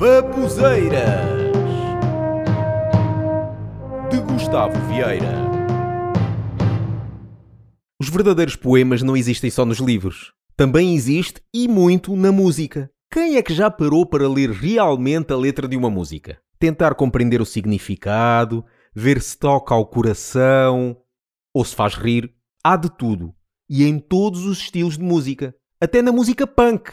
Babuzeiras de Gustavo Vieira. Os verdadeiros poemas não existem só nos livros. Também existe e muito na música. Quem é que já parou para ler realmente a letra de uma música? Tentar compreender o significado, ver se toca ao coração ou se faz rir. Há de tudo. E em todos os estilos de música. Até na música punk.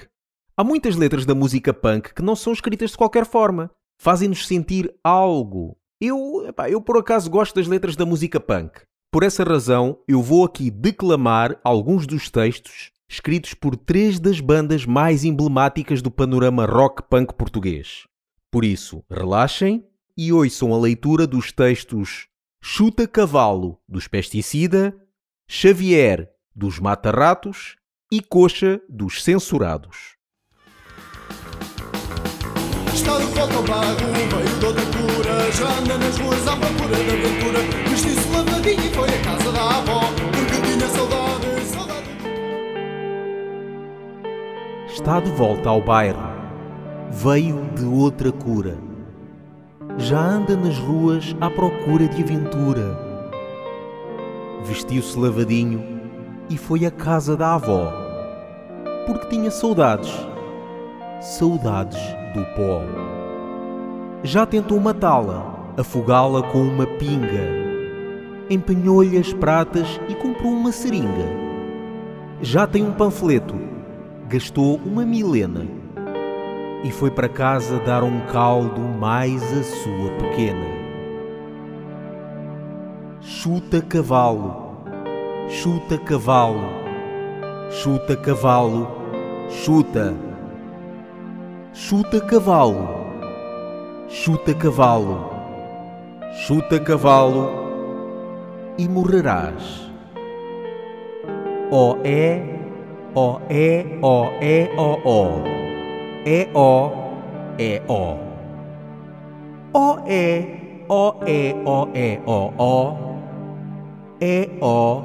Há muitas letras da música punk que não são escritas de qualquer forma. Fazem-nos sentir algo. Eu, epá, eu por acaso gosto das letras da música punk. Por essa razão, eu vou aqui declamar alguns dos textos escritos por três das bandas mais emblemáticas do panorama rock punk português. Por isso, relaxem e ouçam a leitura dos textos Chuta Cavalo, dos Pesticida, Xavier, dos Mata-Ratos e Coxa, dos Censurados. Está de volta ao bairro, veio outra cura. Já anda nas ruas à procura de aventura. Vestiu-se lavadinho e foi à casa da avó Porque tinha saudade, saudade. Está de volta ao bairro, veio de outra cura. Já anda nas ruas à procura de aventura. Vestiu-se lavadinho e foi à casa da avó, porque tinha saudades, saudades do pó. Já tentou matá-la, afogá-la com uma pinga. Empenhou-lhe as pratas e comprou uma seringa. Já tem um panfleto, gastou uma milena e foi para casa dar um caldo mais a sua pequena. Chuta cavalo, chuta cavalo, chuta cavalo, chuta. Chuta cavalo, chuta cavalo, chuta cavalo e morrerás. Ó é, ó é, ó é, ó ó. É ó, é ó. Ó é, ó é, ó é, ó ó. É ó,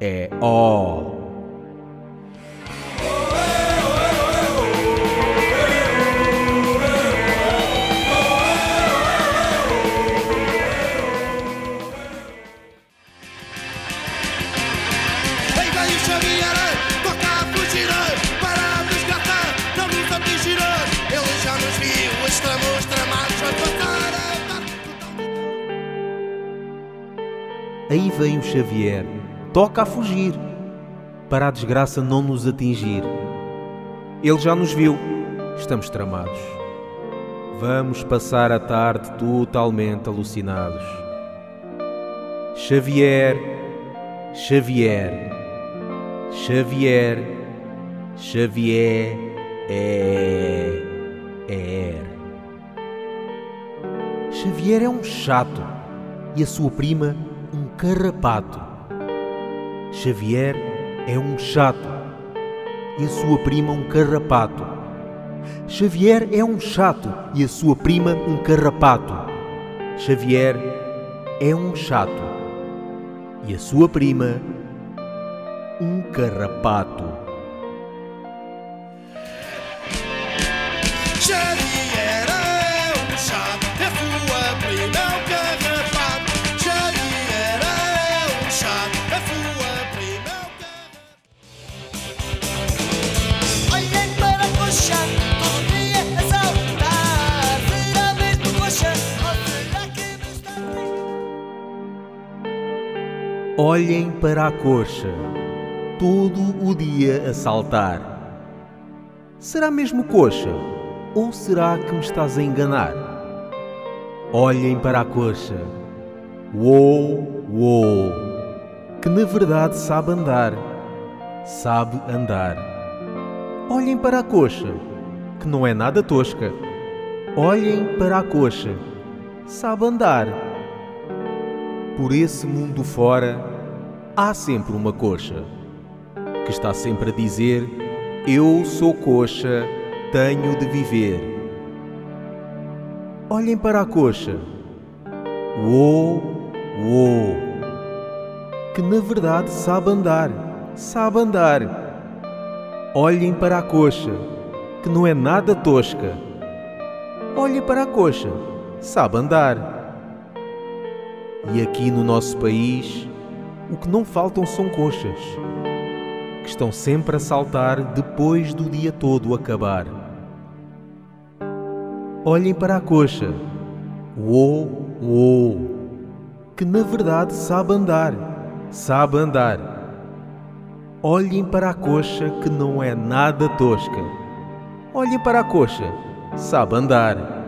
é ó. Aí vem o Xavier, toca a fugir, para a desgraça não nos atingir. Ele já nos viu, estamos tramados. Vamos passar a tarde totalmente alucinados. Xavier, Xavier, Xavier, Xavier, é, é. Xavier é um chato e a sua prima carrapato. Xavier é um chato e a sua prima um carrapato. Xavier é um chato e a sua prima um carrapato. Xavier é um chato e a sua prima um carrapato. Xavier Olhem para a coxa, todo o dia a saltar. Será mesmo coxa? Ou será que me estás a enganar? Olhem para a coxa. Uou, uou. Que na verdade sabe andar. Sabe andar. Olhem para a coxa, que não é nada tosca. Olhem para a coxa. Sabe andar. Por esse mundo fora, há sempre uma coxa que está sempre a dizer: Eu sou coxa, tenho de viver. Olhem para a coxa. Uou, uou. Que na verdade sabe andar, sabe andar. Olhem para a coxa, que não é nada tosca. Olhem para a coxa, sabe andar. E aqui no nosso país, o que não faltam são coxas, que estão sempre a saltar depois do dia todo acabar. Olhem para a coxa, uou, uou, que na verdade sabe andar, sabe andar. Olhem para a coxa que não é nada tosca. Olhem para a coxa, sabe andar.